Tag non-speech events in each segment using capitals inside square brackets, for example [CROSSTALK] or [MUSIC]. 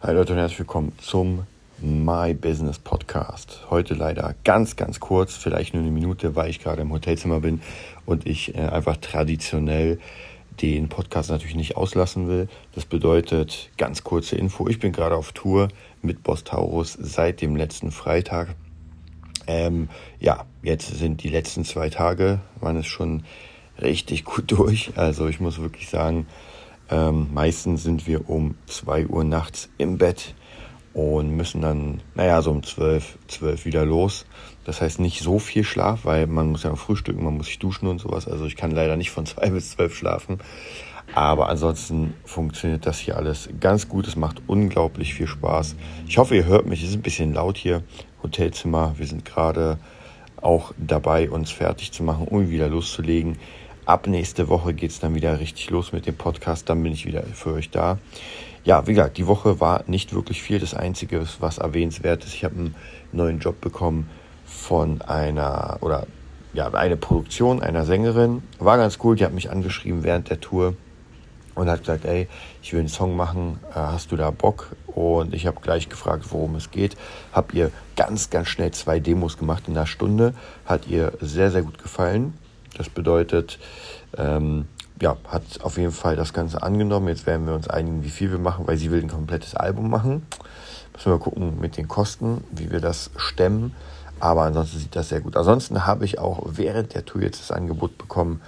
Hi Leute und herzlich willkommen zum My Business Podcast. Heute leider ganz, ganz kurz, vielleicht nur eine Minute, weil ich gerade im Hotelzimmer bin und ich äh, einfach traditionell den Podcast natürlich nicht auslassen will. Das bedeutet ganz kurze Info. Ich bin gerade auf Tour mit Boss Taurus seit dem letzten Freitag. Ähm, ja, jetzt sind die letzten zwei Tage, waren es schon richtig gut [LAUGHS] durch. Also ich muss wirklich sagen, ähm, meistens sind wir um 2 Uhr nachts im Bett und müssen dann, naja, so um 12, 12 wieder los. Das heißt nicht so viel Schlaf, weil man muss ja frühstücken, man muss sich duschen und sowas. Also ich kann leider nicht von 2 [LAUGHS] bis 12 schlafen. Aber ansonsten funktioniert das hier alles ganz gut. Es macht unglaublich viel Spaß. Ich hoffe, ihr hört mich. Es ist ein bisschen laut hier. Hotelzimmer. Wir sind gerade auch dabei, uns fertig zu machen, um wieder loszulegen. Ab nächste Woche geht es dann wieder richtig los mit dem Podcast. Dann bin ich wieder für euch da. Ja, wie gesagt, die Woche war nicht wirklich viel. Das Einzige, was erwähnenswert ist, ich habe einen neuen Job bekommen von einer, oder ja, eine Produktion einer Sängerin. War ganz cool. Die hat mich angeschrieben während der Tour und hat gesagt, ey, ich will einen Song machen, äh, hast du da Bock? Und ich habe gleich gefragt, worum es geht. Hab ihr ganz, ganz schnell zwei Demos gemacht in einer Stunde. Hat ihr sehr, sehr gut gefallen. Das bedeutet, ähm, ja, hat auf jeden Fall das Ganze angenommen. Jetzt werden wir uns einigen, wie viel wir machen, weil sie will ein komplettes Album machen. Müssen wir gucken mit den Kosten, wie wir das stemmen. Aber ansonsten sieht das sehr gut. Ansonsten habe ich auch während der Tour jetzt das Angebot bekommen,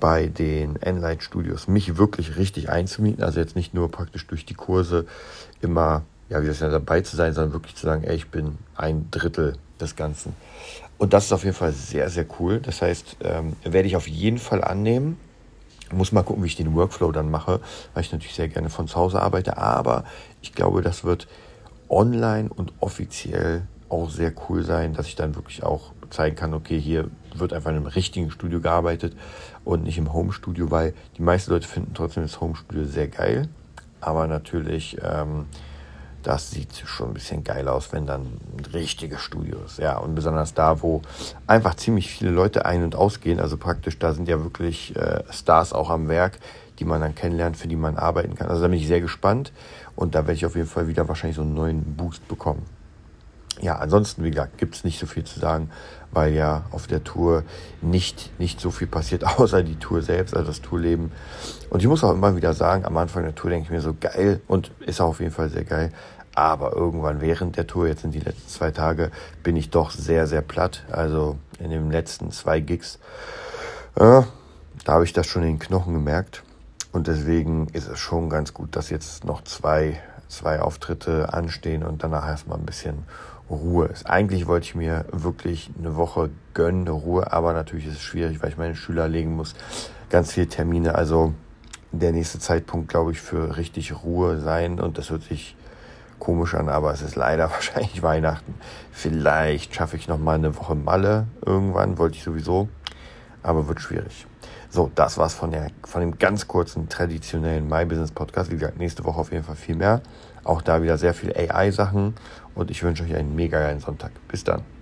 bei den Enlight Studios mich wirklich richtig einzumieten. Also jetzt nicht nur praktisch durch die Kurse immer, ja, wie das ja dabei zu sein, sondern wirklich zu sagen, ey, ich bin ein Drittel des Ganzen. Und das ist auf jeden Fall sehr, sehr cool. Das heißt, ähm, werde ich auf jeden Fall annehmen. Muss mal gucken, wie ich den Workflow dann mache, weil ich natürlich sehr gerne von zu Hause arbeite. Aber ich glaube, das wird online und offiziell auch sehr cool sein, dass ich dann wirklich auch zeigen kann, okay, hier wird einfach in einem richtigen Studio gearbeitet und nicht im Home-Studio, weil die meisten Leute finden trotzdem das Home-Studio sehr geil. Aber natürlich ähm, das sieht schon ein bisschen geil aus, wenn dann ein richtiges Studio ist. Ja, und besonders da, wo einfach ziemlich viele Leute ein- und ausgehen. Also praktisch, da sind ja wirklich äh, Stars auch am Werk, die man dann kennenlernt, für die man arbeiten kann. Also da bin ich sehr gespannt und da werde ich auf jeden Fall wieder wahrscheinlich so einen neuen Boost bekommen. Ja, ansonsten, wie gesagt, gibt es nicht so viel zu sagen, weil ja auf der Tour nicht, nicht so viel passiert, [LAUGHS] außer die Tour selbst, also das Tourleben. Und ich muss auch immer wieder sagen, am Anfang der Tour denke ich mir so geil und ist auch auf jeden Fall sehr geil. Aber irgendwann während der Tour, jetzt sind die letzten zwei Tage, bin ich doch sehr, sehr platt. Also in den letzten zwei Gigs, äh, da habe ich das schon in den Knochen gemerkt. Und deswegen ist es schon ganz gut, dass jetzt noch zwei, zwei Auftritte anstehen und danach erstmal ein bisschen Ruhe ist. Eigentlich wollte ich mir wirklich eine Woche gönnen, eine Ruhe, aber natürlich ist es schwierig, weil ich meine Schüler legen muss. Ganz viele Termine, also der nächste Zeitpunkt, glaube ich, für richtig Ruhe sein und das wird sich komisch an, aber es ist leider [LAUGHS] wahrscheinlich Weihnachten. Vielleicht schaffe ich noch mal eine Woche Malle irgendwann, wollte ich sowieso, aber wird schwierig. So, das war's von, der, von dem ganz kurzen traditionellen My Business Podcast. Wie gesagt, nächste Woche auf jeden Fall viel mehr. Auch da wieder sehr viele AI-Sachen und ich wünsche euch einen mega geilen Sonntag. Bis dann.